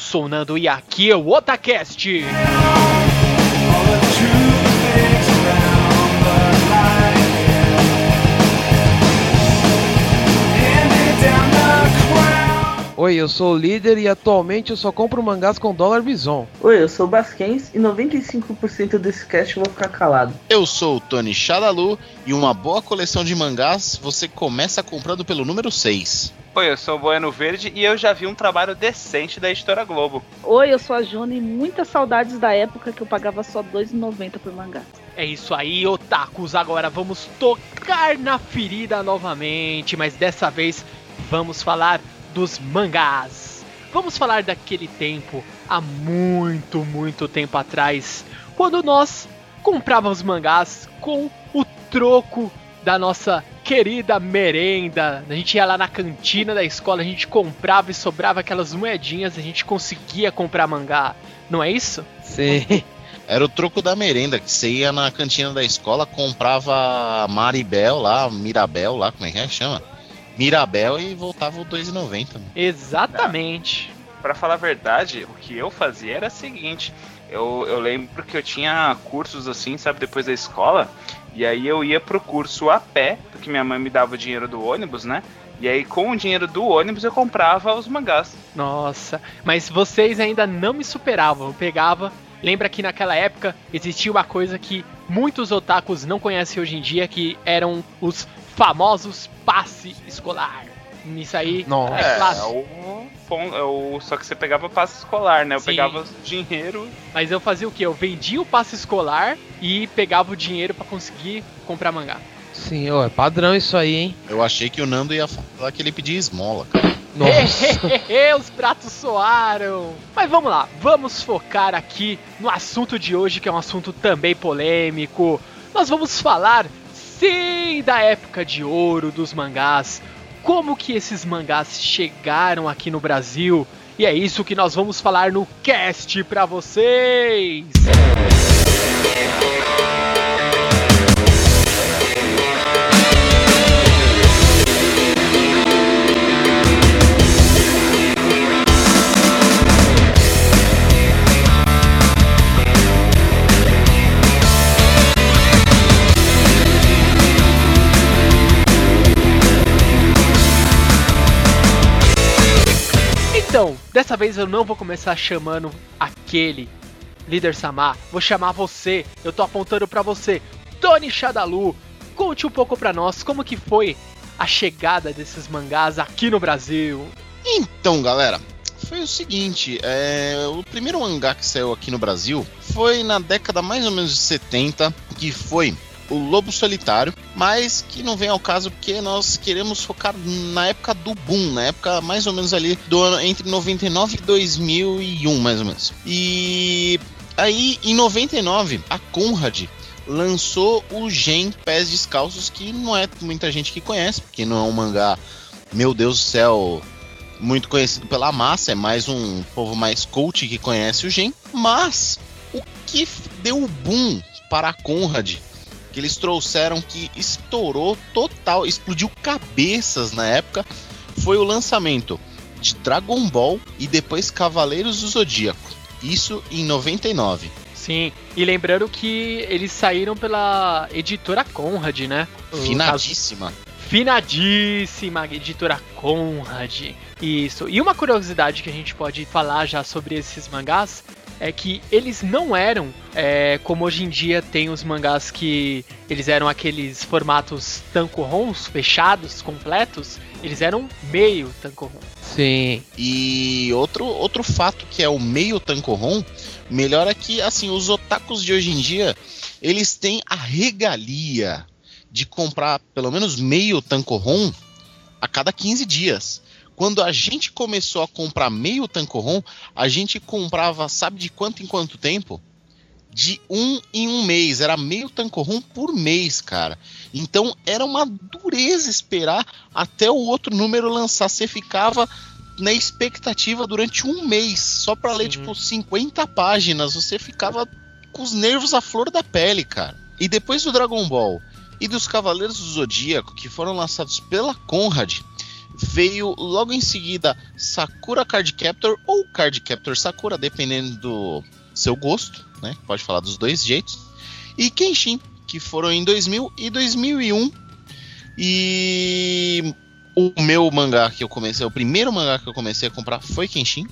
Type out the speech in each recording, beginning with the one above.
Sou o Nando e aqui é o Otacast. Oi, eu sou o líder e atualmente eu só compro mangás com dólar bison. Oi, eu sou o Basquens e 95% desse cast eu vou ficar calado. Eu sou o Tony Shadalu e uma boa coleção de mangás você começa comprando pelo número 6. Oi, eu sou o Bueno Verde e eu já vi um trabalho decente da Editora Globo. Oi, eu sou a Juna e muitas saudades da época que eu pagava só R$2,90 por mangá. É isso aí, otakus. Agora vamos tocar na ferida novamente, mas dessa vez vamos falar dos mangás. Vamos falar daquele tempo, há muito, muito tempo atrás, quando nós comprávamos mangás com o troco da nossa querida merenda. A gente ia lá na cantina da escola, a gente comprava e sobrava aquelas moedinhas, a gente conseguia comprar mangá. Não é isso? Sim. Era o troco da merenda, que você ia na cantina da escola, comprava Maribel lá, Mirabel lá, como é que é chama? Mirabel e voltava o 2,90. Exatamente. Pra falar a verdade, o que eu fazia era o seguinte: eu, eu lembro que eu tinha cursos assim, sabe, depois da escola, e aí eu ia pro curso a pé, porque minha mãe me dava o dinheiro do ônibus, né? E aí, com o dinheiro do ônibus, eu comprava os mangás. Nossa, mas vocês ainda não me superavam. Eu pegava. Lembra que naquela época existia uma coisa que muitos otakus não conhecem hoje em dia, que eram os famosos passe escolar. Nisso aí, Nossa. é É, é o, é o- só que você pegava passe escolar, né? Eu Sim. pegava dinheiro. Mas eu fazia o quê? Eu vendia o passe escolar e pegava o dinheiro pra conseguir comprar mangá. Sim, ó, é padrão isso aí, hein? Eu achei que o Nando ia falar que ele pedia esmola, cara. Nossa. Os pratos soaram! Mas vamos lá, vamos focar aqui no assunto de hoje, que é um assunto também polêmico. Nós vamos falar, sim, da época de ouro dos mangás. Como que esses mangás chegaram aqui no Brasil? E é isso que nós vamos falar no cast pra vocês! Então, dessa vez eu não vou começar chamando aquele líder Samar, vou chamar você. Eu tô apontando pra você, Tony Shadalu. Conte um pouco pra nós como que foi a chegada desses mangás aqui no Brasil. Então, galera, foi o seguinte: é, o primeiro mangá que saiu aqui no Brasil foi na década mais ou menos de 70, que foi o Lobo Solitário, mas que não vem ao caso porque nós queremos focar na época do boom, na época mais ou menos ali do ano entre 99 e 2001, mais ou menos. E aí, em 99, a Conrad lançou o Gen Pés Descalços, que não é muita gente que conhece, porque não é um mangá, meu Deus do céu, muito conhecido pela massa, é mais um povo mais coach que conhece o Gen. Mas o que deu o boom para a Conrad, que eles trouxeram que estourou total, explodiu cabeças na época, foi o lançamento de Dragon Ball e depois Cavaleiros do Zodíaco. Isso em 99. Sim, e lembrando que eles saíram pela editora Conrad, né? Finadíssima. Finadíssima editora Conrad. Isso. E uma curiosidade que a gente pode falar já sobre esses mangás é que eles não eram é, como hoje em dia tem os mangás que eles eram aqueles formatos tancorrons fechados, completos. Eles eram meio tancorron. Sim. E outro, outro fato que é o meio tancorrom, melhor é que assim, os otakus de hoje em dia, eles têm a regalia de comprar pelo menos meio tancorrom a cada 15 dias. Quando a gente começou a comprar meio tancorrom, a gente comprava, sabe de quanto em quanto tempo? De um em um mês. Era meio tancorrom por mês, cara. Então era uma dureza esperar até o outro número lançar. Você ficava na expectativa durante um mês, só pra ler, tipo, 50 páginas. Você ficava com os nervos à flor da pele, cara. E depois do Dragon Ball e dos Cavaleiros do Zodíaco, que foram lançados pela Conrad, Veio logo em seguida Sakura Card Captor ou Card Captor Sakura, dependendo do seu gosto, né? Pode falar dos dois jeitos. E Kenshin, que foram em 2000 e 2001. E o meu mangá que eu comecei, o primeiro mangá que eu comecei a comprar foi Kenshin.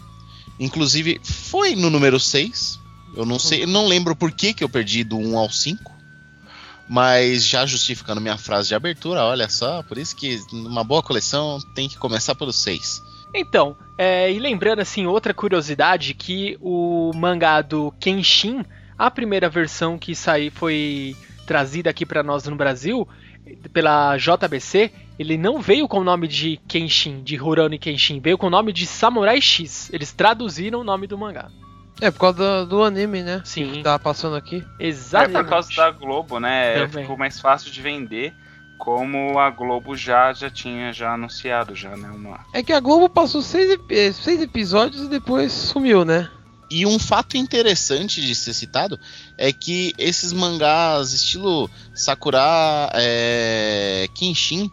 Inclusive foi no número 6. Eu não sei, eu não lembro por que, que eu perdi do 1 ao 5. Mas já justificando minha frase de abertura, olha só, por isso que numa boa coleção tem que começar pelo 6. Então, é, e lembrando assim, outra curiosidade, que o mangá do Kenshin, a primeira versão que saiu foi trazida aqui para nós no Brasil, pela JBC, ele não veio com o nome de Kenshin, de Rurouni Kenshin, veio com o nome de Samurai X. Eles traduziram o nome do mangá. É, por causa do, do anime, né? Sim. Que tá passando aqui. É Exatamente. por causa da Globo, né? Também. Ficou mais fácil de vender, como a Globo já, já tinha já anunciado já, né? Uma... É que a Globo passou seis, eh, seis episódios e depois sumiu, né? E um fato interessante de ser citado é que esses mangás estilo Sakura é, Kenshin,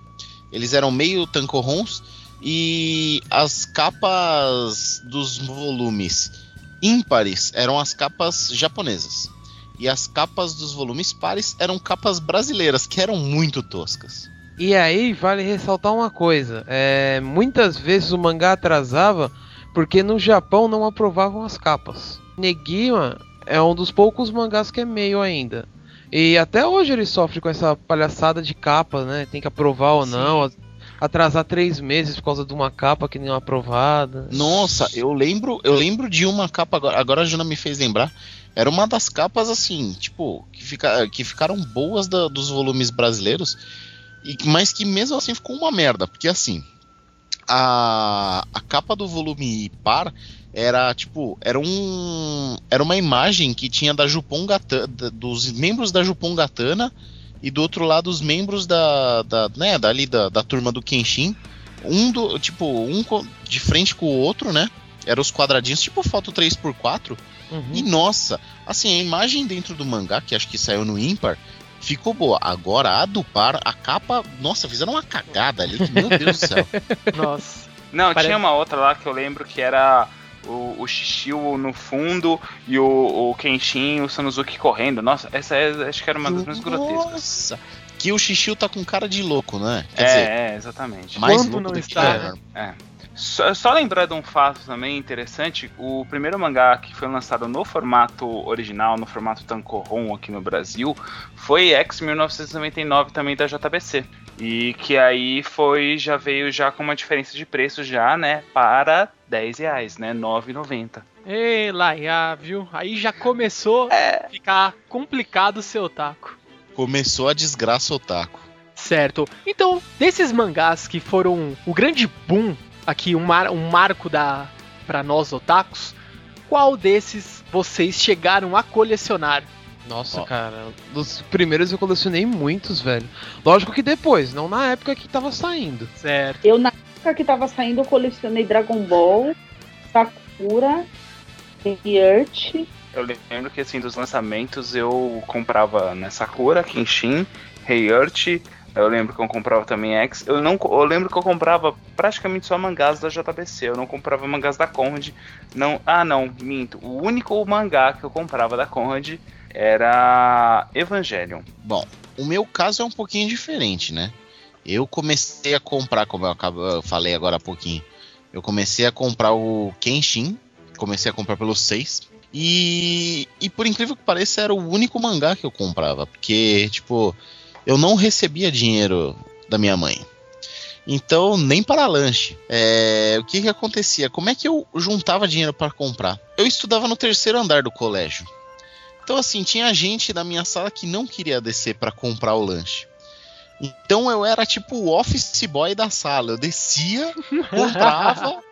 eles eram meio tankorrons e as capas dos volumes ímpares eram as capas japonesas. E as capas dos volumes pares eram capas brasileiras, que eram muito toscas. E aí vale ressaltar uma coisa: é, muitas vezes o mangá atrasava porque no Japão não aprovavam as capas. Negima é um dos poucos mangás que é meio ainda. E até hoje ele sofre com essa palhaçada de capa, né? Tem que aprovar ou não. Atrasar três meses por causa de uma capa que é aprovada. Nossa, eu lembro, eu lembro de uma capa agora, agora a Juna me fez lembrar. Era uma das capas assim, tipo, que, fica, que ficaram boas da- dos volumes brasileiros, e, mas que mesmo assim ficou uma merda, porque assim, a, a capa do volume par era tipo, era um era uma imagem que tinha da Jupon Gatana, dos membros da Jupon Gatana e do outro lado os membros da, da né, dali da, da turma do Kenshin, um do tipo, um de frente com o outro, né? Eram os quadradinhos, tipo foto 3x4. Uhum. E nossa, assim, a imagem dentro do mangá, que acho que saiu no ímpar, ficou boa. Agora a do par, a capa, nossa, fizeram uma cagada ali, que, meu Deus do céu. Nossa. Não, Parece- tinha uma outra lá que eu lembro que era o, o Shishio no fundo e o, o Kenshin e o Sanuzuki correndo. Nossa, essa é, acho que era uma das mais grotescas. Nossa, que o Xixiu tá com cara de louco, né? Quer É, dizer, é, exatamente. mais quanto louco não do que está, né? Só, só lembrar de um fato também interessante, o primeiro mangá que foi lançado no formato original, no formato Tankohon aqui no Brasil, foi X 1999 também da JBC. E que aí foi, já veio já com uma diferença de preço já, né, para 10 reais, né, 9,90. Ei, Laia, viu? Aí já começou a ficar complicado o seu taco. Começou a desgraça otaku. Certo. Então, desses mangás que foram o grande boom aqui, um, mar, um marco da para nós otakus, qual desses vocês chegaram a colecionar? Nossa, Ó. cara, dos primeiros eu colecionei muitos, velho. Lógico que depois, não na época que tava saindo. Certo. Eu, na época que tava saindo, eu colecionei Dragon Ball, Sakura, Earth. Eu lembro que assim, dos lançamentos eu comprava né, Sakura, Kenshin, Hey Earth, eu lembro que eu comprava também X. Eu, não, eu lembro que eu comprava praticamente só mangás da JBC, eu não comprava mangás da Conrad. Não, ah não, minto. O único mangá que eu comprava da Conrad era Evangelion. Bom, o meu caso é um pouquinho diferente, né? Eu comecei a comprar, como eu, falei agora há pouquinho, eu comecei a comprar o Kenshin, comecei a comprar pelo 6. E, e por incrível que pareça, era o único mangá que eu comprava, porque, tipo, eu não recebia dinheiro da minha mãe. Então, nem para lanche. É, o que que acontecia? Como é que eu juntava dinheiro para comprar? Eu estudava no terceiro andar do colégio. Então, assim, tinha gente da minha sala que não queria descer para comprar o lanche. Então eu era tipo o office boy da sala. Eu descia, comprava.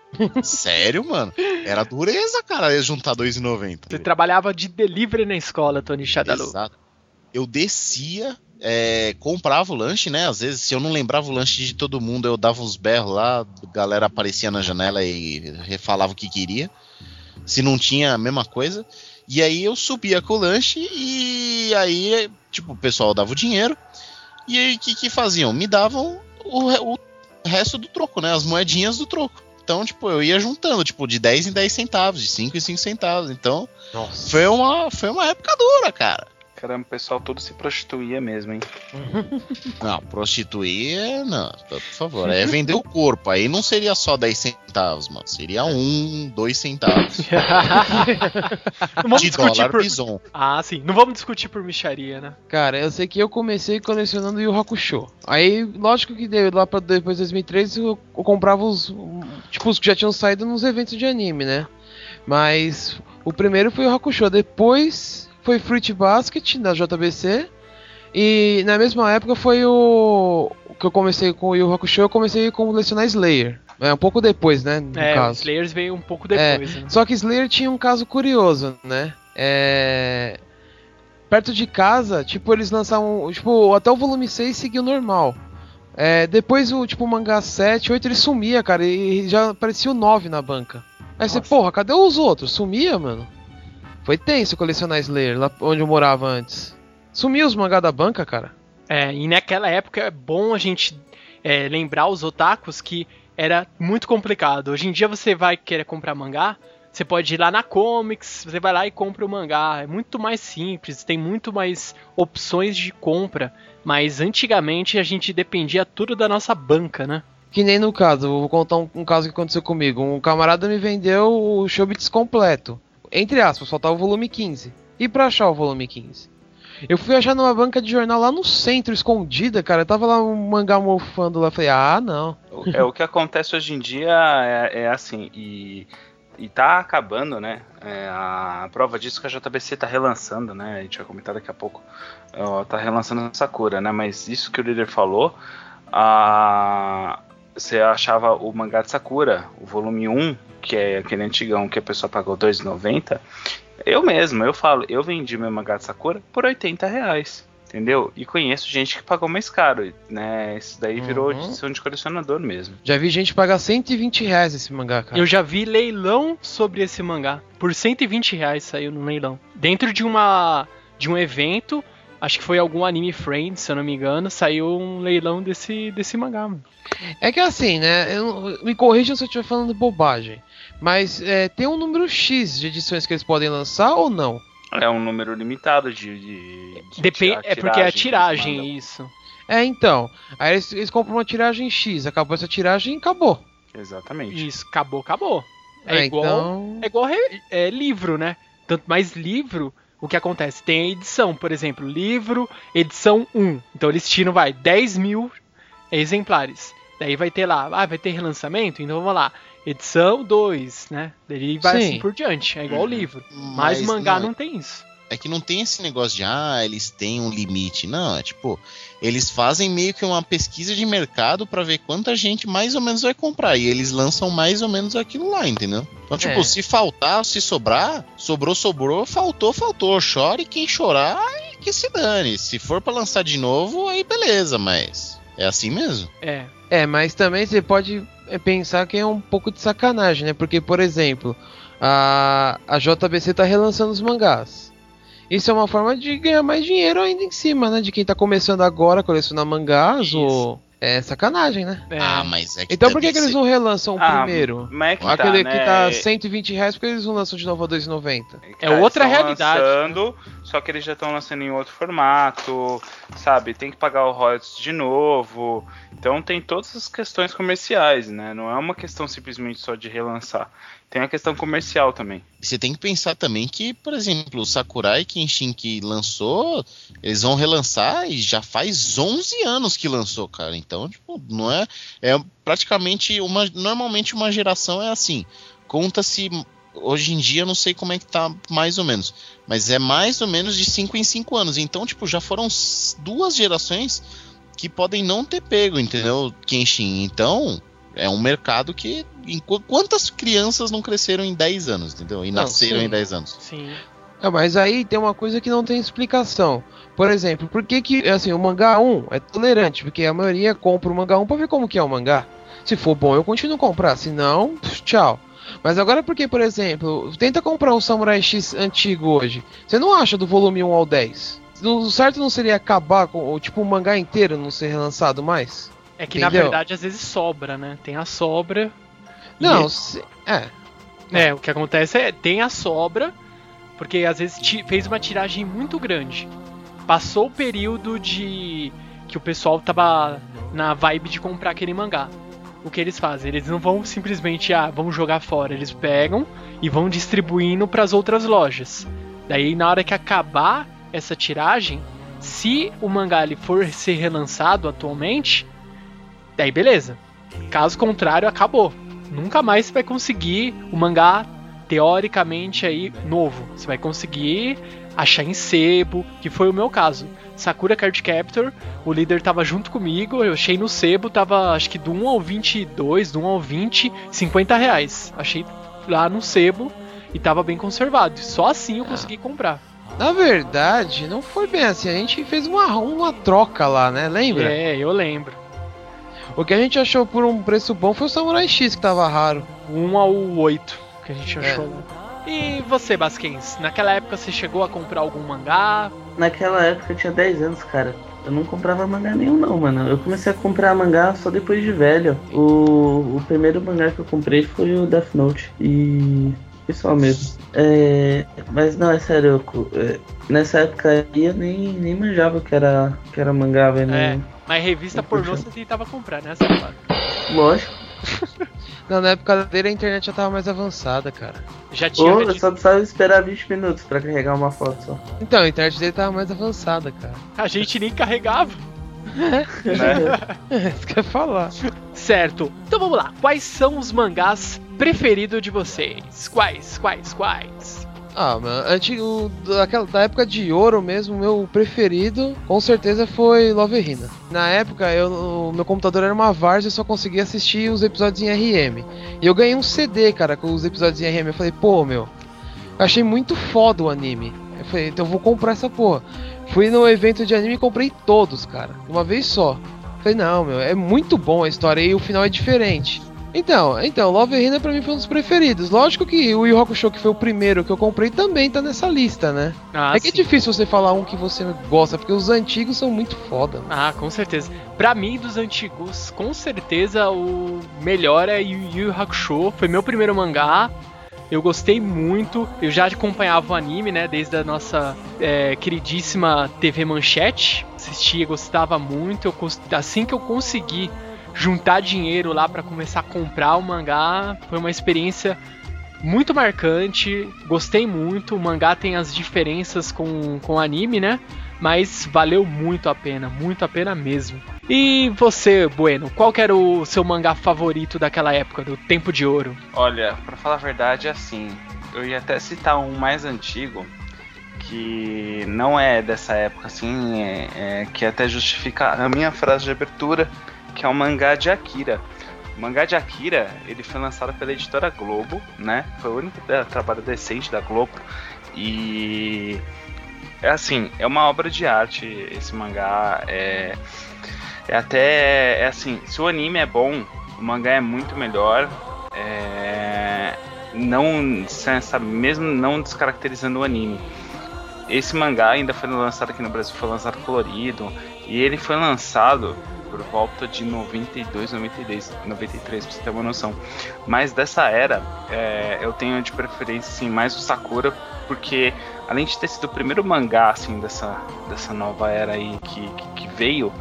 Sério, mano? Era dureza, cara, juntar Você 2,90. trabalhava de delivery na escola, Tony Shadalu. Exato. Eu descia, é, comprava o lanche, né? Às vezes, se eu não lembrava o lanche de todo mundo, eu dava uns berros lá, a galera aparecia na janela e falava o que queria. Se não tinha, a mesma coisa. E aí eu subia com o lanche e aí, tipo, o pessoal dava o dinheiro. E aí o que, que faziam? Me davam o, o resto do troco, né? As moedinhas do troco. Então, tipo, eu ia juntando, tipo, de 10 em 10 centavos, de 5 em 5 centavos. Então, Nossa. foi uma, foi uma época dura, cara. Caramba, o pessoal todo se prostituía mesmo, hein? Não, prostituir, não, por favor. É vender o corpo. Aí não seria só 10 centavos, mano. Seria um, dois centavos. Não vamos de dólar por. bison. Ah, sim. Não vamos discutir por micharia, né? Cara, eu sei que eu comecei colecionando Yu Hakusho. Aí, lógico que deu lá pra depois de 2003 eu, eu comprava os. Tipo, os que já tinham saído nos eventos de anime, né? Mas o primeiro foi o Hakusho. Depois foi Fruit Basket da JBC. E na mesma época foi o. Que eu comecei com o Yu Hakusho, eu comecei a colecionar Slayer. É um pouco depois, né? No é, caso. Slayers veio um pouco É, depois. né? Só que Slayer tinha um caso curioso, né? É... Perto de casa, tipo, eles lançavam. Tipo, até o volume 6 seguiu normal. É, depois o tipo o mangá 7, 8 ele sumia, cara, e já aparecia o 9 na banca. Aí você, Nossa. porra, cadê os outros? Sumia, mano? Foi tenso colecionar Slayer lá onde eu morava antes. Sumiu os mangá da banca, cara. É, e naquela época é bom a gente é, lembrar os otakus que era muito complicado. Hoje em dia você vai querer comprar mangá, você pode ir lá na Comics, você vai lá e compra o mangá. É muito mais simples, tem muito mais opções de compra. Mas antigamente a gente dependia tudo da nossa banca, né? Que nem no caso, vou contar um, um caso que aconteceu comigo. Um camarada me vendeu o Shobits completo. Entre aspas, faltava o volume 15. E pra achar o volume 15? Eu fui achar numa banca de jornal lá no centro, escondida, cara. Tava lá um mangá mofando lá. Falei, ah, não. É o que acontece hoje em dia é, é assim, e, e tá acabando, né? É, a prova disso que a JBC tá relançando, né? A gente vai comentar daqui a pouco. Ó, tá relançando Sakura, né? Mas isso que o líder falou, a, você achava o mangá de Sakura, o volume 1, que é aquele antigão que a pessoa pagou R$ 2,90. Eu mesmo, eu falo, eu vendi meu mangá de Sakura por 80 reais. Entendeu? E conheço gente que pagou mais caro, né? Isso daí virou Uhum. edição de colecionador mesmo. Já vi gente pagar 120 reais esse mangá, cara. Eu já vi leilão sobre esse mangá. Por 120 reais saiu no leilão. Dentro de uma de um evento, acho que foi algum Anime Friends, se eu não me engano, saiu um leilão desse, desse mangá, mano. É que assim, né? eu- me corrijam se eu estiver falando bobagem. Mas é, tem um número X de edições que eles podem lançar ou não? É um número limitado de. de, de Depen- tira- é porque é a tiragem, isso. É, então. Aí eles, eles compram uma tiragem X, acabou essa tiragem e acabou. Exatamente. Isso, acabou, acabou. É, É, igual, então- é igual re- é, livro, né? Tanto mais livro, o que acontece? Tem a edição, por exemplo, livro, edição 1. Então eles tiram, vai, 10 mil exemplares. Daí vai ter lá, ah, vai ter relançamento? Então vamos lá, edição 2, né? Daí vai Sim. assim por diante, é igual o Uhum. livro. Mas, o mangá não, tem isso. É que não tem esse negócio de, ah, eles têm um limite. Não, é tipo, eles fazem meio que uma pesquisa de mercado pra ver quanta gente mais ou menos vai comprar. E eles lançam mais ou menos aquilo lá, entendeu? Então, tipo, É. se faltar, se sobrar, sobrou, sobrou, faltou, faltou. Chore quem chorar e que se dane. Se for pra lançar de novo, aí beleza, mas é assim mesmo. É, É, mas também você pode é, pensar que é um pouco de sacanagem, né? Porque, por exemplo, a, a JBC tá relançando os mangás. Isso é uma forma de ganhar mais dinheiro ainda em cima, né? De quem tá começando agora a colecionar mangás Isso. ou. É sacanagem, né? é. Ah, mas é que. Então por que, que eles não relançam o Ah, primeiro? Mas é que Aquele tá, que né? tá 120 reais, por que eles não lançam de novo a 2,90? É outra eles tão realidade. Lançando, só que eles já estão lançando em outro formato, sabe? Tem que pagar o royalties de novo. Então tem todas as questões comerciais, né? Não é uma questão simplesmente só de relançar. Tem a questão comercial também. Você tem que pensar também que, por exemplo, o Sakurai Kenshin que lançou, eles vão relançar e já faz 11 anos que lançou, cara. Então, tipo, não é. É praticamente uma. Normalmente uma geração é assim. Conta-se. Hoje em dia, não sei como é que tá mais ou menos. Mas é mais ou menos de 5 em 5 anos. Então, tipo, já foram duas gerações que podem não ter pego, entendeu? Kenshin. Então, é um mercado que. em qu- Quantas crianças não cresceram em 10 anos, entendeu? E Não, nasceram sim. em 10 anos. Sim. É, mas aí tem uma coisa que não tem explicação. Por exemplo, por que que, assim, o mangá 1 é tolerante? Porque a maioria compra o mangá 1 pra ver como que é o mangá. Se for bom, eu continuo a comprar. Se não, tchau. Mas agora porque, por exemplo, tenta comprar um Samurai X antigo hoje. Você não acha do volume 1 ao 10? O certo não seria acabar com, ou, tipo, o mangá inteiro não ser relançado mais? É que na Entendeu? verdade às vezes sobra, né? Tem a sobra. e Não, se- é. É, o que acontece é tem a sobra, porque às vezes fez uma tiragem muito grande. Passou o período de que o pessoal tava na vibe de comprar aquele mangá. O que eles fazem? Eles não vão simplesmente, ah, vamos jogar fora. Eles pegam e vão distribuindo para as outras lojas. Daí, na hora que acabar essa tiragem, se o mangá ele for ser relançado atualmente, daí beleza. Caso contrário, acabou nunca mais você vai conseguir o mangá teoricamente aí novo. Você vai conseguir achar em sebo, que foi o meu caso. Sakura Card Captor, o líder tava junto comigo, eu achei no sebo, tava acho que do 1 ao 22, do 1 ao 20, 50 reais. Achei lá no sebo e tava bem conservado. Só assim eu consegui comprar. Na verdade, não foi bem assim. A gente fez uma, uma troca lá, né? Lembra? É, eu lembro. O que a gente achou por um preço bom foi o Samurai X que tava raro. 1 ao 8 que a gente É. achou lá. E você, Basquens? Naquela época você chegou a comprar algum mangá? Naquela época eu tinha 10 anos, cara. Eu não comprava mangá nenhum não, mano. Eu comecei a comprar mangá só depois de velho. O, o primeiro mangá que eu comprei foi o Death Note. E. Só mesmo. É, mas não, é sério, eu é, nessa época aí eu nem, nem manjava que era, que era mangá, velho. É. Mas revista pornô você tentava comprar, né? Safado? Lógico. Não, na época dele a internet já tava mais avançada, cara. Já tinha. Eu só precisava esperar 20 minutos pra carregar uma foto só. Então, a internet dele tava mais avançada, cara. A gente nem carregava. Né? É, isso que eu ia falar. Certo. Então vamos lá. Quais são os mangás preferidos de vocês? Quais, quais, quais? Ah, mano, antigo, daquela, da época de ouro mesmo, meu preferido com certeza foi Love Hina. Na época, eu, o meu computador era uma Vars e eu só conseguia assistir os episódios em RM. E eu ganhei um CD, cara, com os episódios em RM. Eu falei, pô, meu, eu achei muito foda o anime. Eu falei, então eu vou comprar essa porra. Fui no evento de anime e comprei todos, cara, uma vez só. Falei, não, meu, é muito bom a história e o final é diferente. Então, então, Love Hina pra mim foi um dos preferidos. Lógico que o Yu Hakusho, que foi o primeiro que eu comprei, também tá nessa lista, né? Ah, é que é sim. difícil você falar um que você gosta, porque os antigos são muito foda. mano. Ah, com certeza. Pra mim, dos antigos, com certeza o melhor é Yu Yu Hakusho. Foi meu primeiro mangá. Eu gostei muito. Eu já acompanhava o anime, né? Desde a nossa é, queridíssima TV Manchete. Assistia, gostava muito. Eu, assim que eu consegui juntar dinheiro lá pra começar a comprar o mangá, foi uma experiência muito marcante. Gostei muito. O mangá tem as diferenças com, com o anime, né? mas valeu muito a pena, muito a pena mesmo. E você, Bueno, qual era o seu mangá favorito daquela época, do Tempo de Ouro? Olha, pra falar a verdade, assim, eu ia até citar um mais antigo, que não é dessa época, assim, é, é- que até justifica a minha frase de abertura, que é o mangá de Akira. O mangá de Akira, ele foi lançado pela editora Globo, né? Foi o único da- trabalho decente da Globo. E é assim, é uma obra de arte esse mangá. É, é até é assim, se o anime é bom, o mangá é muito melhor. É, não, mesmo não descaracterizando o anime. Esse mangá ainda foi lançado aqui no Brasil, foi lançado colorido e ele foi lançado por volta de 92, 93, 93, pra você ter uma noção. Mas dessa era, é, eu tenho de preferência assim, mais o Sakura, porque além de ter sido o primeiro mangá assim dessa, dessa nova era aí que, que, que veio,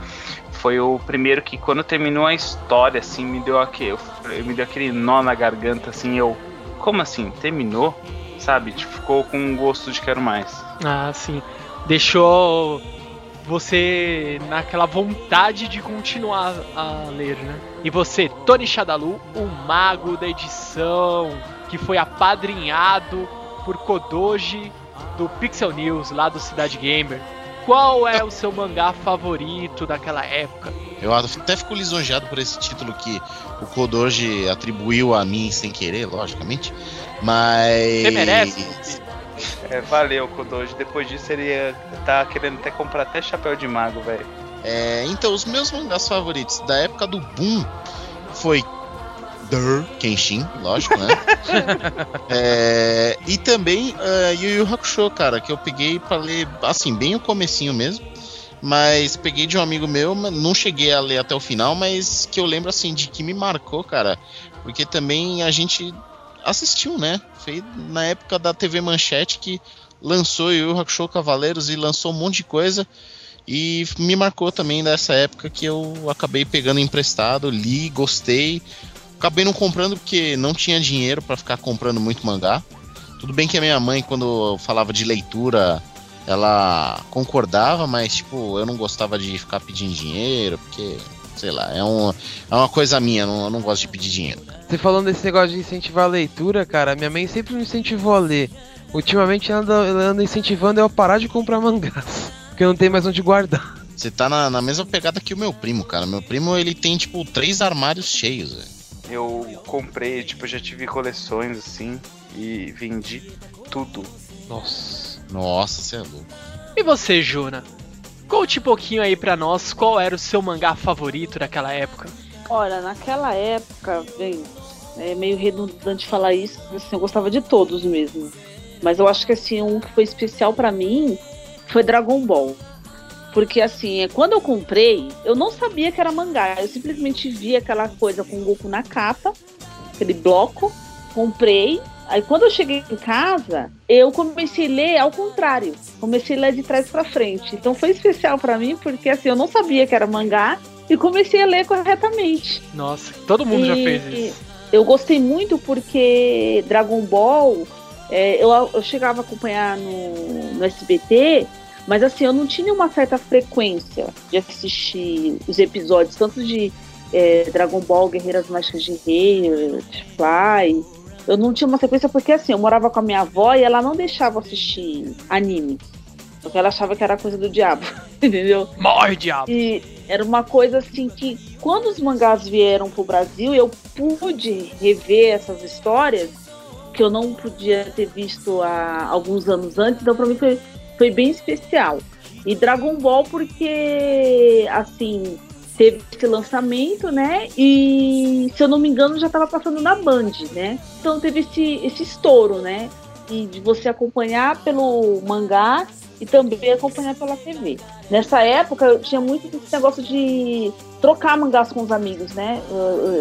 foi o primeiro que quando terminou a história assim me deu aquele, me deu aquele nó na garganta assim, eu como assim? Terminou? Sabe? Tipo, ficou com um gosto de quero mais. Ah, sim. Deixou você naquela vontade de continuar a ler, né? E você, Tony Shadalu, o mago da edição, que foi apadrinhado por Kodoji do Pixel News, lá do Cidade Gamer. Qual é o seu mangá favorito daquela época? Eu até fico lisonjeado por esse título que o Kodoji atribuiu a mim sem querer, logicamente. Mas. Você merece? É, valeu, Kodoji. Depois disso ele ia tá querendo até comprar até chapéu de mago, velho. É, então, os meus mangás favoritos da época do boom foi Der, Kenshin, lógico, né? É, e também uh, Yu Yu Hakusho, cara, que eu peguei pra ler, assim, bem o comecinho mesmo. mas peguei de um amigo meu, não cheguei a ler até o final, mas que eu lembro assim de que me marcou, cara, porque também a gente assistiu, né? Foi na época da TV Manchete que lançou Yu Hakusho Cavaleiros e lançou um monte de coisa. E me marcou também dessa época que eu acabei pegando emprestado, li, gostei. Acabei não comprando porque não tinha dinheiro para ficar comprando muito mangá. Tudo bem que a minha mãe, quando falava de leitura, ela concordava, mas tipo, eu não gostava de ficar pedindo dinheiro, porque, sei lá, é, um, é uma coisa minha, não, eu não gosto de pedir dinheiro. Você falando desse negócio de incentivar a leitura, cara, minha mãe sempre me incentivou a ler. Ultimamente ela anda, ela anda incentivando eu a parar de comprar mangás, porque não tem mais onde guardar. Você tá na, na mesma pegada que o meu primo, cara. Meu primo, ele tem, tipo, três armários cheios, velho. Eu comprei, tipo, já tive coleções assim e vendi tudo. Nossa. Nossa, você é louco. E você, Juna? Conte um pouquinho aí pra nós qual era o seu mangá favorito daquela época. Olha, naquela época, bem, é meio redundante falar isso, assim, eu gostava de todos mesmo. Mas eu acho que assim, um que foi especial para mim foi Dragon Ball. Porque assim, quando eu comprei, eu não sabia que era mangá. Eu simplesmente vi aquela coisa com o Goku na capa, aquele bloco, comprei. Aí quando eu cheguei em casa, eu comecei a ler ao contrário. Comecei a ler de trás para frente. Então foi especial para mim porque assim, eu não sabia que era mangá e comecei a ler corretamente. Nossa, todo mundo e já fez isso. Eu gostei muito porque Dragon Ball, é, eu, eu chegava a acompanhar no, no SBT mas assim, eu não tinha uma certa frequência de assistir os episódios, tanto de é, Dragon Ball, Guerreiras Mágicas de Rei, Fly. Eu não tinha uma sequência porque assim, eu morava com a minha avó e ela não deixava assistir anime. Porque ela achava que era coisa do diabo, entendeu? Morre, diabo! E era uma coisa assim que, quando os mangás vieram pro Brasil, eu pude rever essas histórias que eu não podia ter visto há alguns anos antes. Então, pra mim foi foi bem especial. E Dragon Ball porque, assim, teve esse lançamento, né? E, se eu não me engano, já estava passando na Band, né? Então teve esse, esse estouro, né? E de você acompanhar pelo mangá e também acompanhar pela TV. Nessa época, eu tinha muito esse negócio de trocar mangás com os amigos, né?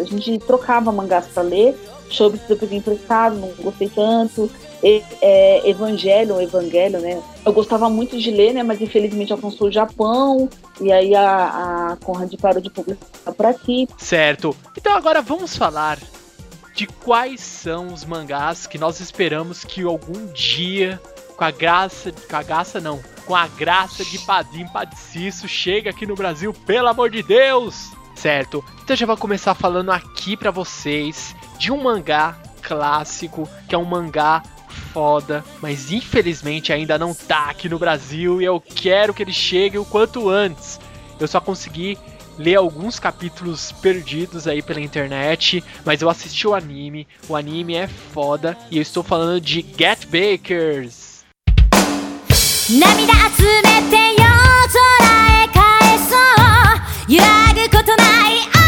A gente trocava mangás para ler. Show eu peguei emprestado, não gostei tanto é, Evangelho, Evangelho, né? Eu gostava muito de ler, né? Mas infelizmente alcançou o Japão e aí a, a Conrad parou de publicar por aqui. Certo. Então agora vamos falar de quais são os mangás que nós esperamos que algum dia, com a graça, com a graça não, com a graça de Padim Padiciço, chegue aqui no Brasil, pelo amor de Deus! Certo? Então já vou começar falando aqui para vocês de um mangá clássico, que é um mangá foda, mas infelizmente ainda não tá aqui no Brasil e eu quero que ele chegue o quanto antes. Eu só consegui ler alguns capítulos perdidos aí pela internet, mas eu assisti o anime, o anime é foda e eu estou falando de Get Bakers. 涙集めて夜空へ返そう。揺らぐことない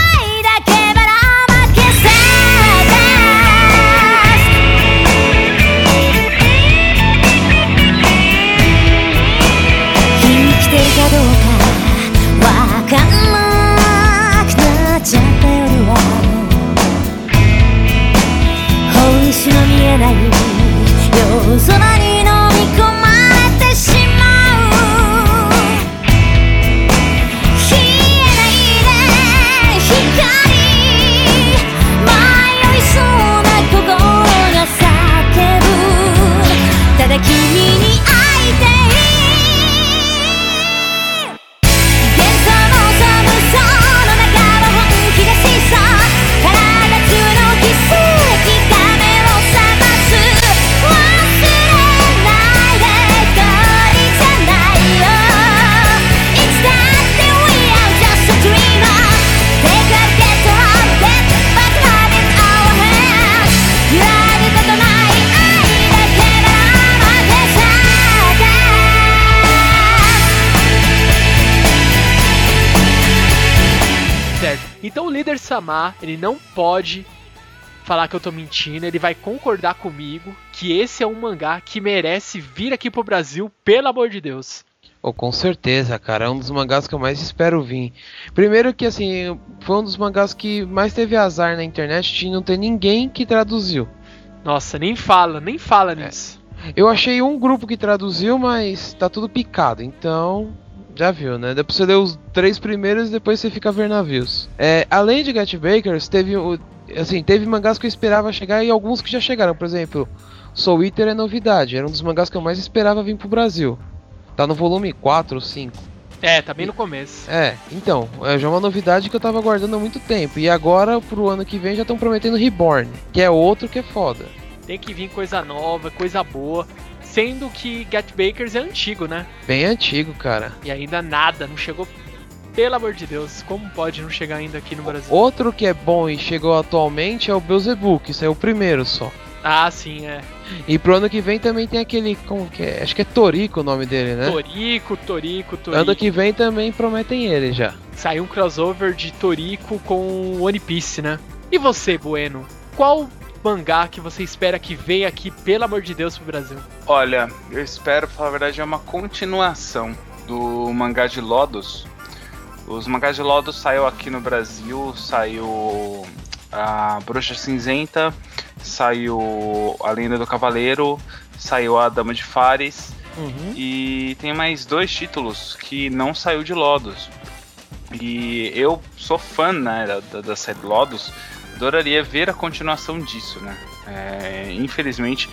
líder Samar, ele não pode falar que eu tô mentindo, ele vai concordar comigo que esse é um mangá que merece vir aqui pro Brasil, pelo amor de Deus. Oh, com certeza, cara. É um dos mangás que eu mais espero vir. Primeiro que, assim, foi um dos mangás que mais teve azar na internet de não ter ninguém que traduziu. Nossa, nem fala, nem fala nisso. Eu achei um grupo que traduziu, mas tá tudo picado. Então, já viu, né? Depois você ler os três primeiros e depois você fica a ver navios. É, além de Get Bakers, teve, o- assim, teve mangás que eu esperava chegar e alguns que já chegaram. Por exemplo, Soul Eater é novidade. Era um dos mangás que eu mais esperava vir pro Brasil. Tá no volume 4 ou 5. É, tá bem no começo. É, então, é já uma novidade que eu tava aguardando há muito tempo. E agora, pro ano que vem, já estão prometendo Reborn, que é outro que é foda. Tem que vir coisa nova, coisa boa. Sendo que Get Bakers é antigo, né? Bem antigo, cara. E ainda nada, não chegou. Pelo amor de Deus, como pode não chegar ainda aqui no Brasil? Outro que é bom e chegou atualmente é o Beelzebub, que saiu o primeiro só. Ah, sim, é. E pro ano que vem também tem aquele. Como que é? Acho que é Torico o nome dele, né? Torico, Torico, Torico. Ano que vem também prometem ele já. Saiu um crossover de Toriko com One Piece, né? E você, Bueno? Qual mangá que você espera que venha aqui, pelo amor de Deus, pro Brasil? Olha, eu espero, pra falar a verdade, é uma continuação do mangá de Lodos. Os mangás de Lodos saiu aqui no Brasil, saiu a Bruxa Cinzenta, saiu a Lenda do Cavaleiro, saiu a Dama de Fares Uhum. e tem mais dois títulos que não saiu de Lodos. E eu sou fã né, da, da, da série Lodos, adoraria ver a continuação disso, né? É, infelizmente,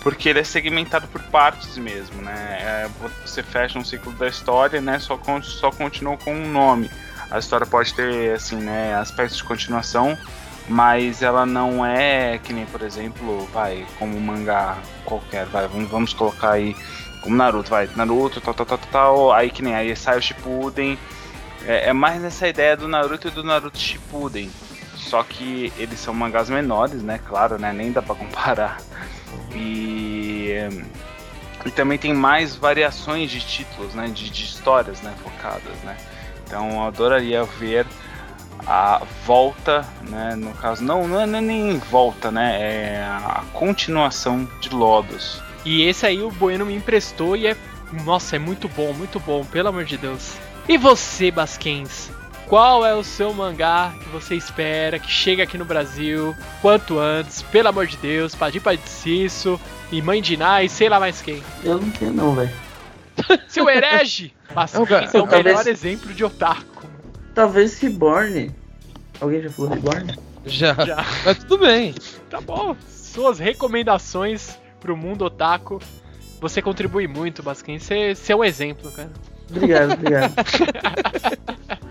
porque ele é segmentado por partes mesmo, né? É, você fecha um ciclo da história, né? Só, con- só continua com um nome. A história pode ter, assim, né, aspectos de continuação, mas ela não é que nem, por exemplo, vai, como um mangá qualquer, vai, vamos, colocar aí como Naruto, vai, Naruto, tal, tal, tal, tal, tal, aí que nem, aí sai o Shippuden, é, é mais nessa ideia do Naruto e do Naruto Shippuden, só que eles são mangás menores, né, claro, né, nem dá pra comparar, e, e também tem mais variações de títulos, né, de, de histórias, né, focadas, né, então eu adoraria ver a volta, né, no caso, não, não é nem volta, né, é a continuação de Lodos. E esse aí o Bueno me emprestou e é. Nossa, é muito bom, muito bom, pelo amor de Deus. E você, Basquens? Qual é o seu mangá que você espera que chegue aqui no Brasil quanto antes? Pelo amor de Deus, Padir Padicisso e Mãe de e sei lá mais quem. Eu não tenho não, velho. Seu herege! Basquens é o Talvez- melhor exemplo de otaku. Talvez Reborn. Alguém já falou Reborn? Já. Já. Mas tudo bem. Tá bom. Suas recomendações pro mundo otaku. Você contribui muito, Basquens. Você, você é um exemplo, cara. Obrigado, obrigado.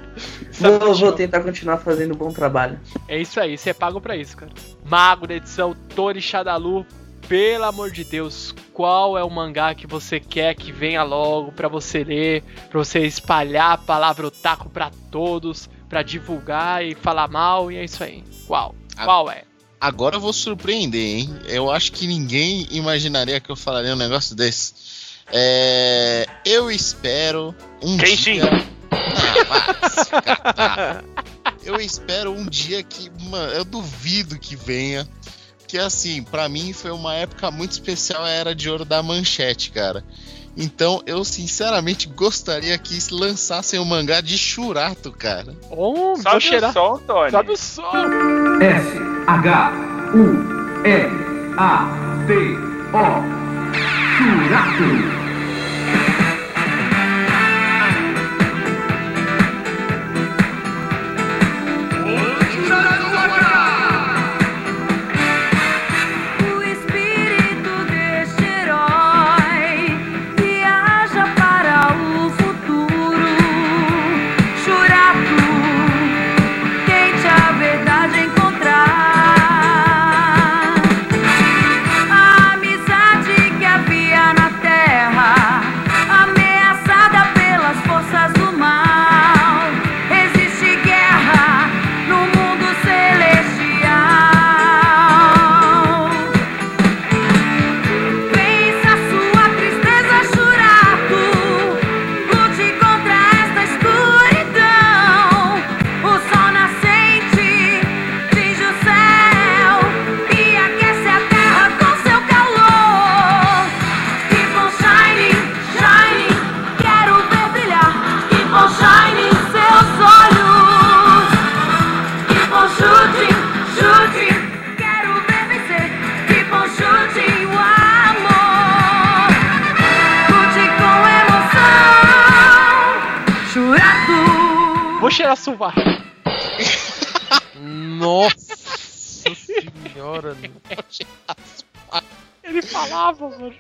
Sabe vou, tentar continuar fazendo um bom trabalho. É isso aí, você é pago pra isso, cara. Mago da edição Tori Shadalu, pelo amor de Deus, qual é o mangá que você quer que venha logo pra você ler, pra você espalhar a palavra otaku pra todos, pra divulgar e falar mal, e é isso aí. Qual? Qual é? Agora eu vou surpreender, hein? Eu acho que ninguém imaginaria que eu falaria um negócio desse. É, eu espero um Kenshin. dia. Ah. Eu espero um dia que, mano, eu duvido que venha. Que assim, pra mim foi uma época muito especial a era de ouro da manchete, cara. Então eu sinceramente gostaria que lançassem o mangá de Churato, cara. Oh, Sobe cheirar. o som, Tony. Sobe o som. S H U R A T O Churato. Mano.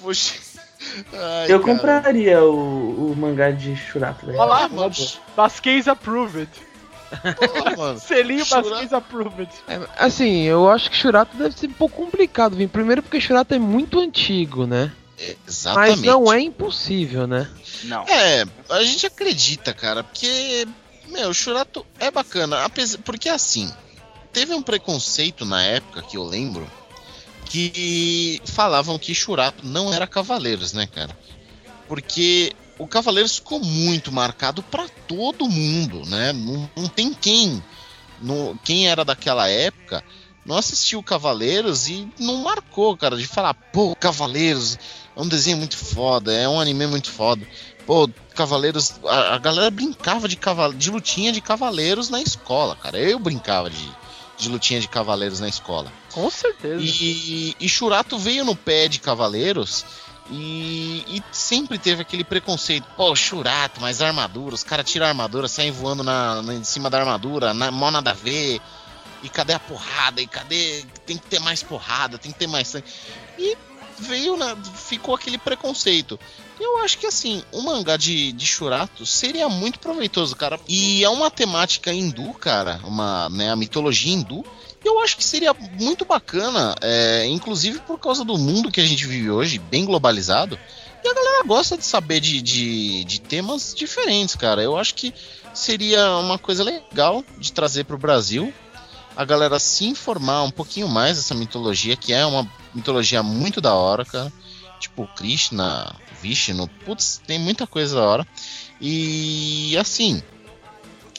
Poxa. Ai, Eu cara. compraria o, o mangá de Shurato, velho. Olha lá, Uma mano. boa. Basquens approved. Porra, mano. Selinho Shura- Basquens approved. É, assim, eu acho que Shurato deve ser um pouco complicado, vir. Primeiro porque Shurato é muito antigo, né? Exatamente. Mas não é impossível, né? Não. É, a gente acredita, cara, porque, meu, o Shurato é bacana, apesar, porque assim, teve um preconceito na época que eu lembro que falavam que Shurato não era Cavaleiros, né, cara? Porque o Cavaleiros ficou muito marcado pra todo mundo, né? Não, não tem quem, no, quem era daquela época não assistiu Cavaleiros e não marcou, cara, de falar, pô, Cavaleiros é um desenho muito foda, é um anime muito foda. Pô, Cavaleiros. A, a galera brincava de, caval de lutinha de cavaleiros na escola, cara. Eu brincava de, de lutinha de cavaleiros na escola. Com certeza. E, e Churato veio no pé de cavaleiros e, e sempre teve aquele preconceito. Pô, Churato, mas armadura, os caras tiram a armadura, saem voando na, na- em cima da armadura, na, mó nada a ver. E cadê a porrada? E cadê. Tem que ter mais porrada, tem que ter mais sangue. E veio, na, ficou aquele preconceito. Eu acho que assim, o mangá de, de Shurato seria muito proveitoso, cara. E é uma temática hindu, cara, uma, né, a mitologia hindu. Eu acho que seria muito bacana, é, inclusive por causa do mundo que a gente vive hoje, bem globalizado. E a galera gosta de saber de, de, de temas diferentes, cara. Eu acho que seria uma coisa legal de trazer pro Brasil. A galera se informar um pouquinho mais dessa mitologia, que é uma mitologia muito da hora, cara. Tipo, Krishna, Vishnu, putz, tem muita coisa da hora. E assim,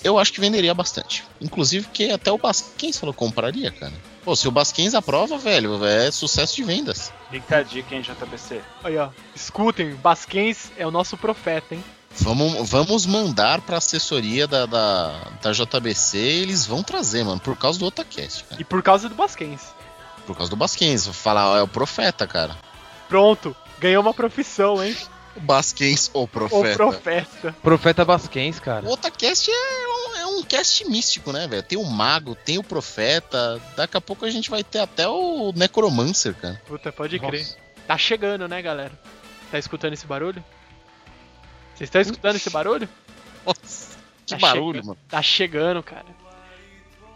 eu acho que venderia bastante. Inclusive que até o Basquens falou compraria, cara. Pô, se o Basquens aprova, velho, é sucesso de vendas. Fica a dica, hein, JBC. Aí, ó. Escutem, Basquens é o nosso profeta, hein? Vamos, vamos mandar pra assessoria da, da, da JBC eles vão trazer, mano, por causa do Otacast, cara. E por causa do Basquens. Por causa do Basquens. Vou falar, ó, é o profeta, cara. Pronto, ganhou uma profissão, hein? O Basquens, o O profeta. profeta. Profeta Basquens, cara. O Otacast é um, é um cast místico, né, velho? Tem o mago, tem o profeta. Daqui a pouco a gente vai ter até o Necromancer, cara. Puta, pode crer. Nossa. Tá chegando, né, galera? Tá escutando esse barulho? Vocês estão escutando esse barulho? Nossa, que Tá barulho, chegando. mano. Tá chegando, cara.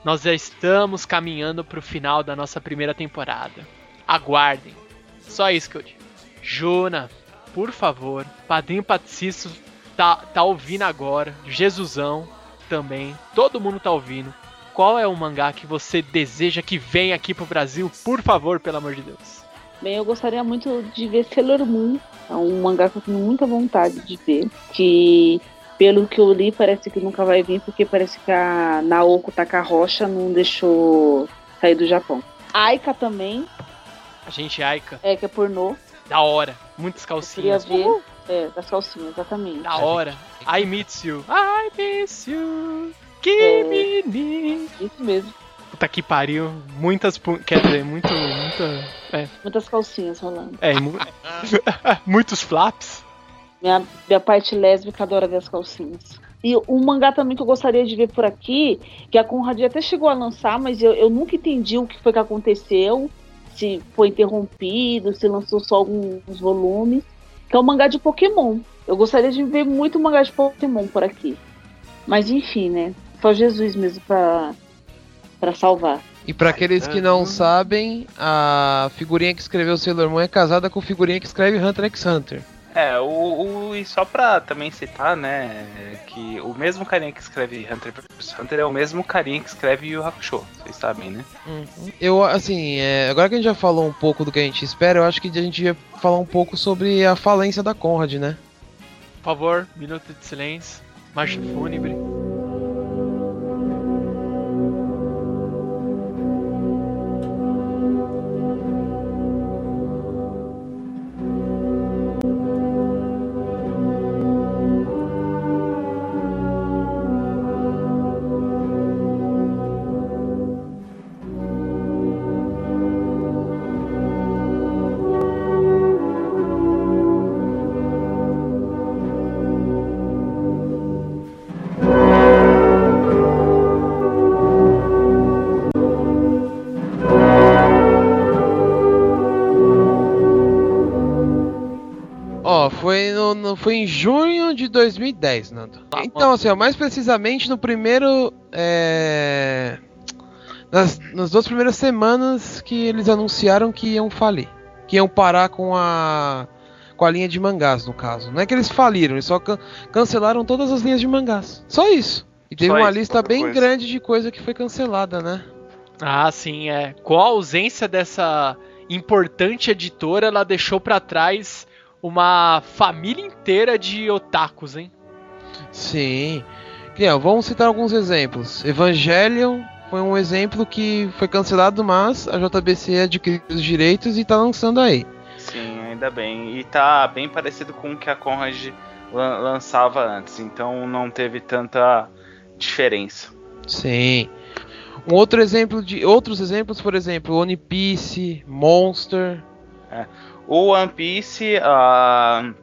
Nós já estamos caminhando pro final da nossa primeira temporada. Aguardem. Só isso que eu digo. Juna, por favor, Padrinho Patricisto tá, tá ouvindo agora. Jesusão também. Todo mundo tá ouvindo. Qual é o mangá que você deseja que venha aqui pro Brasil? Por favor, pelo amor de Deus. Bem, eu gostaria muito de ver Sailor Moon. É um mangá que eu tenho muita vontade de ver. Que, pelo que eu li, parece que nunca vai vir, porque parece que a Naoko Takarocha não deixou sair do Japão. Aika também, A gente, Aika, é que é pornô. da hora. Muitas Eu queria calcinhas. ver. Uhul. É, das calcinhas, exatamente. Da hora. I miss you. I miss you. Give me. Isso mesmo. Puta que pariu. Muitas. Quer dizer, muito. Muita. É. Muitas calcinhas rolando. é mu- muitos flaps. Minha, minha parte lésbica adora ver as calcinhas. E um mangá também que eu gostaria de ver por aqui, que a Conrad até chegou a lançar, mas eu, eu nunca entendi o que foi que aconteceu, se foi interrompido, se lançou só alguns volumes, que é o mangá de Pokémon. Eu gostaria de ver muito mangá de Pokémon por aqui. Mas enfim, né? Só Jesus mesmo pra, pra salvar. E pra aqueles que não sabem, a figurinha que escreveu Sailor Moon é casada com a figurinha que escreve Hunter x Hunter. É, o, o- e só pra também citar, né, que o mesmo carinha que escreve Hunter x Hunter é o mesmo carinha que escreve Yu Hakusho, vocês sabem, né? Eu, assim, é, agora que a gente já falou um pouco do que a gente espera, eu acho que a gente ia falar um pouco sobre a falência da Conrad, né? Por favor, minuto de silêncio. Marcha fúnebre. Foi em junho de 2010, Nando. Então, assim, ó, mais precisamente no primeiro. é, nas, nas duas primeiras semanas que eles anunciaram que iam falir. Que iam parar com a. Com a linha de mangás, no caso. Não é que eles faliram, eles só can- cancelaram todas as linhas de mangás. Só isso. E teve Só uma lista bem coisa. grande de coisa que foi cancelada, né? Ah, sim, é. Com a ausência dessa importante editora, ela deixou pra trás uma família inteira de otakus, hein? Sim. Que, ó, vamos citar alguns exemplos. Evangelion foi um exemplo que foi cancelado, mas a JBC adquiriu os direitos e tá lançando aí. Sim, ainda bem. E tá bem parecido com o que a Conrad lan- lançava antes, então não teve tanta diferença. Sim. Um outro exemplo de outros exemplos, por exemplo, One Piece, Monster. O One Piece, a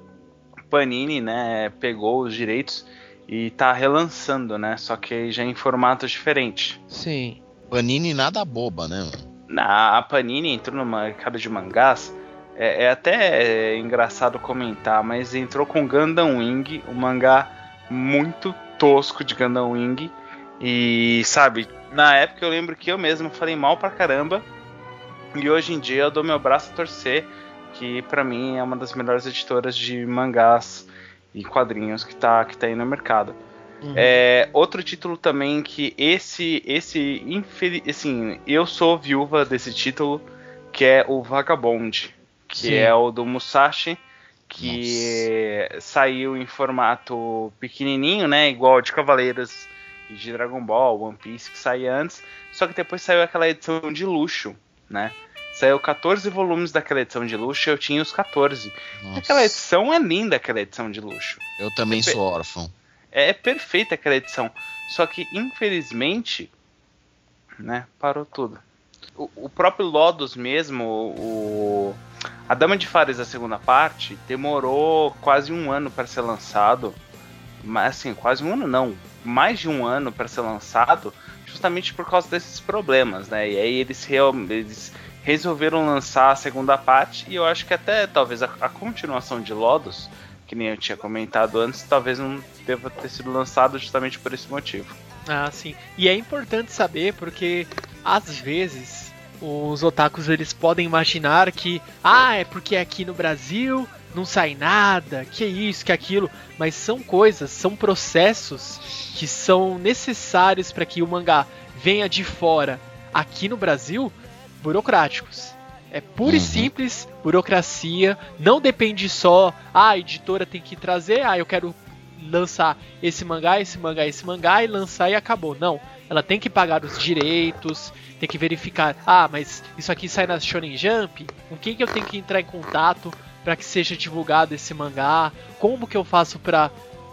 Panini, né, pegou os direitos e tá relançando, né? Só que já em formatos diferentes. Sim. Panini nada boba, né? mano? Na, a Panini entrou no mercado de mangás. É, é até engraçado comentar, mas entrou com Gundam Wing, um mangá muito tosco de Gundam Wing. E sabe, na época eu lembro que eu mesmo falei mal pra caramba. E hoje em dia eu dou meu braço a torcer, que pra mim é uma das melhores editoras de mangás e quadrinhos que tá, que tá aí no mercado. É, outro título também que esse, esse, assim, eu sou viúva desse título, que é o Vagabond, que Sim. é o do Musashi, que saiu em formato pequenininho, né, igual de Cavaleiros e de Dragon Ball, One Piece que saía antes, só que depois saiu aquela edição de luxo, né? Saiu 14 volumes daquela edição de luxo, eu tinha os 14. Nossa, Aquela edição é linda, aquela edição de luxo. eu também sou órfão. É perfeita aquela edição. Só que, infelizmente, né, parou tudo. O, o próprio Lodos mesmo, o, a Dama de Fares, a segunda parte, demorou quase um ano para ser lançado. Mas, assim, quase um ano não. Mais de um ano para ser lançado, justamente por causa desses problemas, né? E aí eles, eles resolveram lançar a segunda parte, e eu acho que até talvez a, a continuação de Lodos, que nem eu tinha comentado antes, talvez não deva ter sido lançado justamente por esse motivo. Ah, sim. E é importante saber porque às vezes os otakus eles podem imaginar que ah, é porque aqui no Brasil não sai nada, que isso, que aquilo, mas são coisas, são processos que são necessários para que o mangá venha de fora aqui no Brasil, burocráticos. É pura e Uhum. simples burocracia, não depende só, ah, a editora tem que trazer, ah, eu quero lançar esse mangá, esse mangá, esse mangá e lançar e acabou. Não, ela tem que pagar os direitos, tem que verificar, ah, mas isso aqui sai na Shonen Jump, com quem que eu tenho que entrar em contato para que seja divulgado esse mangá? Como que eu faço para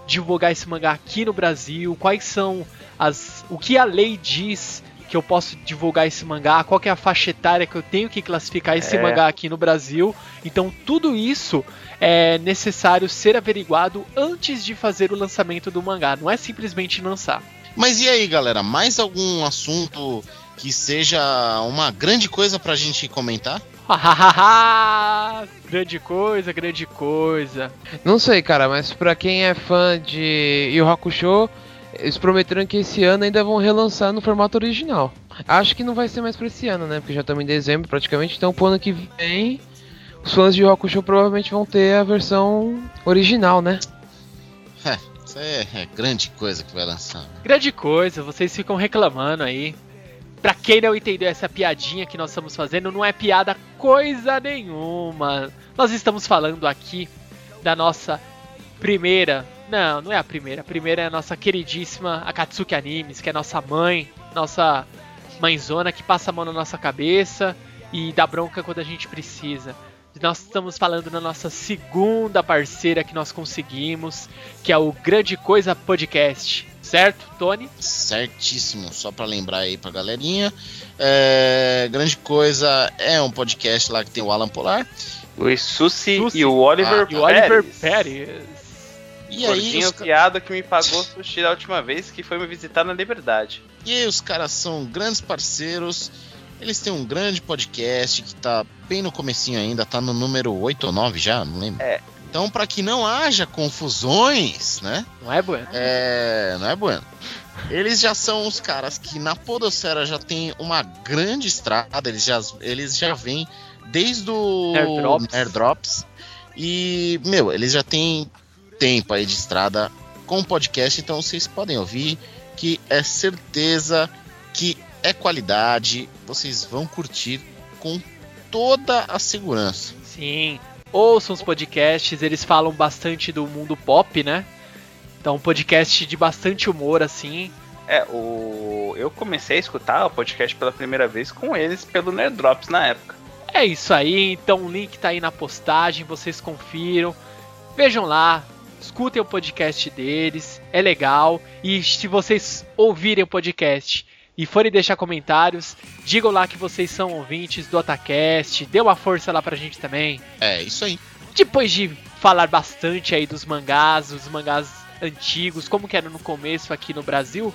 divulgar esse mangá aqui no Brasil? Quais são as o que a lei diz que eu posso divulgar esse mangá? Qual que é a faixa etária que eu tenho que classificar esse É. mangá aqui no Brasil? Então tudo isso é necessário ser averiguado antes de fazer o lançamento do mangá. Não é simplesmente lançar. Mas e aí, galera? Mais algum assunto que seja uma grande coisa pra gente comentar? grande coisa, grande coisa. Não sei, cara, mas pra quem é fã de Yu Hakusho, eles prometeram que esse ano ainda vão relançar no formato original. Acho que não vai ser mais pra esse ano, né? Porque já estamos em dezembro praticamente, então pro ano que vem os fãs de Yu Hakusho provavelmente vão ter a versão original, né? Isso é, é grande coisa que vai lançar. Grande coisa, vocês ficam reclamando aí. Pra quem não entendeu essa piadinha que nós estamos fazendo, não é piada coisa nenhuma. Nós estamos falando aqui da nossa primeira. Não, não é a primeira. A primeira é a nossa queridíssima Akatsuki Animes, que é nossa mãe, nossa mãezona que passa a mão na nossa cabeça e dá bronca quando a gente precisa. Nós estamos falando da nossa segunda parceira que nós conseguimos, que é o Grande Coisa Podcast. Certo, Tony? Certíssimo, só pra lembrar aí pra galerinha. É, grande coisa é um podcast lá que tem o Alan Polar. O Susi Susi. e o Oliver Ah, E o Oliver Pérez. E aí, Gordinho os, ca- piada que me pagou sushi da última vez, que foi me visitar na Liberdade. e aí os caras são grandes parceiros. Eles têm um grande podcast que tá bem no comecinho ainda, tá no número 8 ou 9 já, não lembro. Então, para que não haja confusões, né? Não é, Bueno? É, não é bueno. Eles já são os caras que na Podosfera já tem uma grande estrada, eles já, eles já vêm desde o Airdrops. Airdrops. E, meu, eles já têm tempo aí de estrada com podcast, então vocês podem ouvir que é certeza que é qualidade, vocês vão curtir com toda a segurança. Sim. Ouçam os podcasts, eles falam bastante do mundo pop, né? Então, um podcast de bastante humor, assim. É, o... eu comecei a escutar o podcast pela primeira vez com eles pelo Nerd Drops na época. É isso aí, então o link tá aí na postagem, vocês confiram. Vejam lá, escutem o podcast deles, é legal. E se vocês ouvirem o podcast e forem deixar comentários, digam lá que vocês são ouvintes do Otacast, dê uma força lá pra gente também. É isso aí. Depois de falar bastante aí dos mangás, os mangás antigos, como que era no começo aqui no Brasil,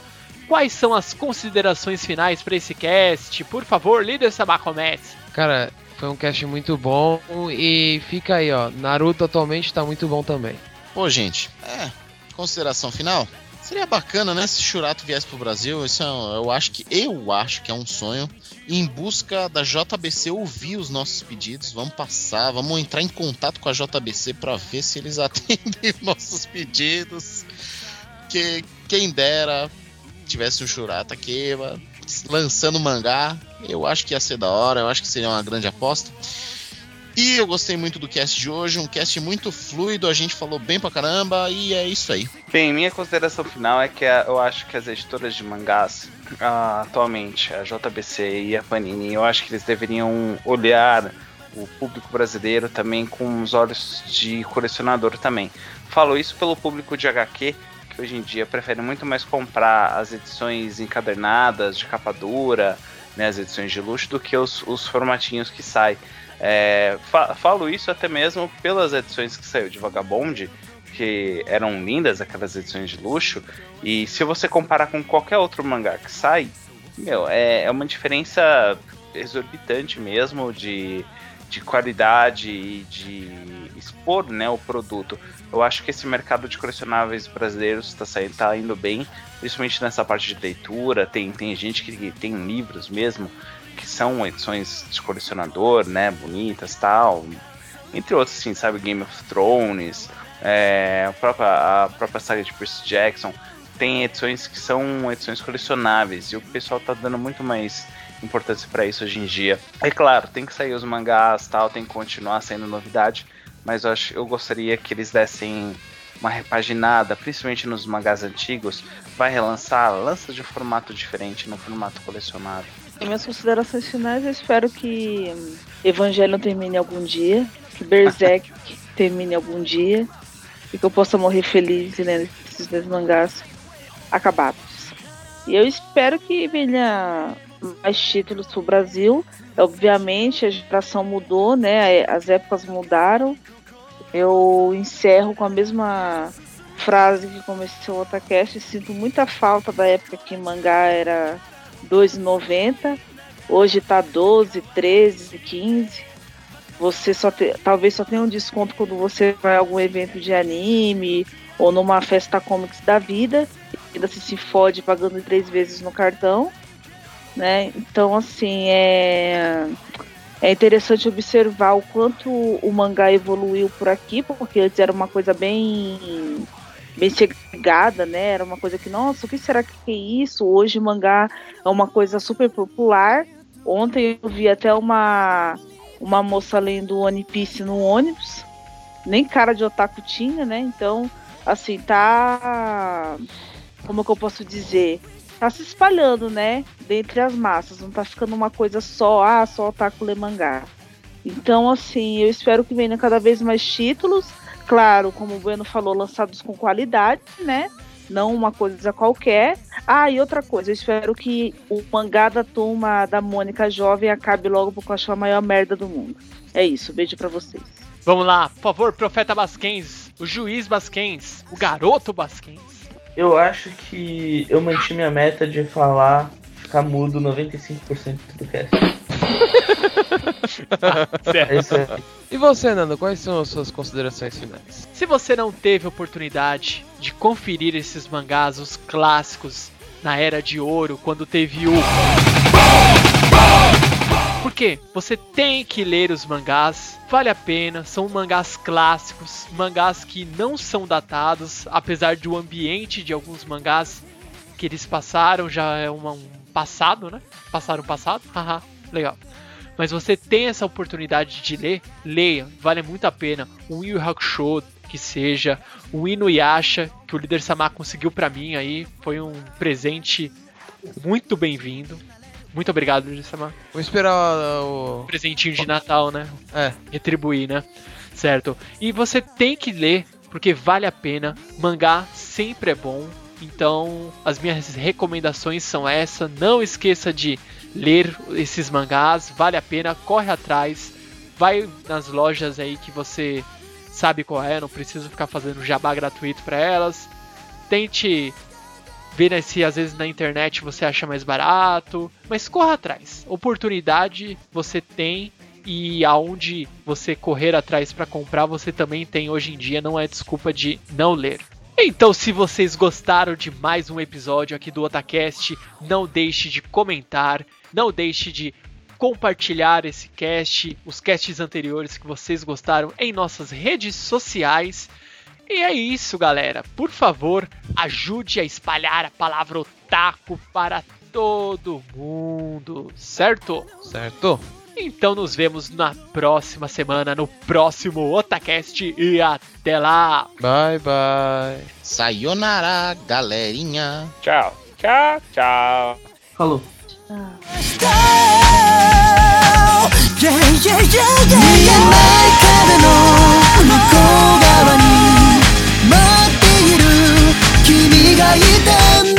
quais são as considerações finais pra esse cast? Por favor, líder Sabacomete. Cara, foi um cast muito bom e fica aí, ó. Naruto atualmente tá muito bom também. Ô, gente, é, consideração final? Seria bacana, né, se Churato viesse pro Brasil. Isso é, eu acho que eu acho que é um sonho. Em busca da JBC ouvir os nossos pedidos, vamos passar, vamos entrar em contato com a JBC para ver se eles atendem os nossos pedidos. Que quem dera tivesse um Churato aqui lançando mangá, eu acho que ia ser da hora, eu acho que seria uma grande aposta. E eu gostei muito do cast de hoje, um cast muito fluido, a gente falou bem pra caramba e é isso aí. Bem, minha consideração final é que eu acho que as editoras de mangás, atualmente, a JBC e a Panini, eu acho que eles deveriam olhar o público brasileiro também com os olhos de colecionador também. Falo isso pelo público de HQ, que hoje em dia prefere muito mais comprar as edições encadernadas, de capa dura, né, as edições de luxo, do que os, os formatinhos que saem. É, fa- falo isso até mesmo pelas edições que saiu de Vagabond, que eram lindas aquelas edições de luxo, e se você comparar com qualquer outro mangá que sai, meu, é, é uma diferença exorbitante mesmo de, de qualidade e de expor né, o produto. Eu acho que esse mercado de colecionáveis brasileiros está tá indo bem, principalmente nessa parte de leitura. Tem, tem gente que tem livros mesmo são edições de colecionador, né, bonitas tal, entre outros, assim, sabe, Game of Thrones, é, a, própria, a própria saga de Percy Jackson, tem edições que são edições colecionáveis e o pessoal tá dando muito mais importância para isso hoje em dia. É claro, tem que sair os mangás tal, tem que continuar sendo novidade, mas eu, acho, eu gostaria que eles dessem uma repaginada, principalmente nos mangás antigos, vai relançar, lança de um formato diferente, no formato colecionável. Em minhas considerações finais, eu espero que Evangelho termine algum dia, que Berserk termine algum dia, e que eu possa morrer feliz lendo esses dois mangás acabados. E eu espero que venha mais títulos pro Brasil. Obviamente a geração mudou, né? As épocas mudaram. Eu encerro com a mesma frase que comecei o Otacast. Sinto muita falta da época que mangá era 2,90. Hoje tá 12, 13, 15. Você só te, talvez só tenha um desconto quando você vai a algum evento de anime ou numa festa comics da vida. Ainda se se fode pagando três vezes no cartão. Né? Então assim é. É interessante observar o quanto o mangá evoluiu por aqui, porque antes era uma coisa bem bem segregada, né? Era uma coisa que, nossa, o que será que é isso? Hoje mangá é uma coisa super popular. Ontem eu vi até uma uma moça lendo One Piece no ônibus. Nem cara de otaku tinha, né? Então, assim, tá como que eu posso dizer? Tá se espalhando, né? Dentre as massas, não tá ficando uma coisa só, ah, só otaku lê mangá. Então, assim, eu espero que venha cada vez mais títulos. Claro, como o Bueno falou, lançados com qualidade, né? Não uma coisa qualquer. Ah, e outra coisa, eu espero que o mangá da turma da Mônica Jovem acabe logo, porque eu acho a maior merda do mundo. É isso, beijo pra vocês. Vamos lá, por favor, Profeta Basquens, o juiz Basquens, o garoto Basquens. Eu acho que eu mantive minha meta de falar, ficar mudo 95% do cast. certo. É. E você, Nando, quais são as suas considerações finais? Se você não teve oportunidade de conferir esses mangás, os clássicos, na Era de Ouro, quando teve o. Por quê? Você tem que ler os mangás, vale a pena, são mangás clássicos, mangás que não são datados, apesar do ambiente de alguns mangás que eles passaram já é uma- um passado, né? Passaram o passado? Haha, legal. Mas você tem essa oportunidade de ler, leia, vale muito a pena. O Yu Hakusho, que seja, o Inuyasha, que o líder Samar conseguiu pra mim aí, foi um presente muito bem-vindo. Muito obrigado, líder Samar. Vou esperar o. Presentinho de Natal, né? É, retribuir, né? Certo. E você tem que ler, porque vale a pena. Mangá sempre é bom. Então, as minhas recomendações são essa. Não esqueça de ler esses mangás, vale a pena, corre atrás. Vai nas lojas aí que você sabe qual é, não precisa ficar fazendo jabá gratuito para elas. Tente ver né, se às vezes na internet você acha mais barato, mas corra atrás. Oportunidade você tem e aonde você correr atrás para comprar, você também tem hoje em dia, não é desculpa de não ler. Então, se vocês gostaram de mais um episódio aqui do Otacast, não deixe de comentar, não deixe de compartilhar esse cast, os casts anteriores que vocês gostaram em nossas redes sociais. E é isso, galera. Por favor, ajude a espalhar a palavra otaku para todo mundo, certo? certo? Então nos vemos na próxima semana, no próximo Otacast e até lá! Bye, bye. Sayonara, galerinha. Tchau, tchau, tchau. Falou. 壁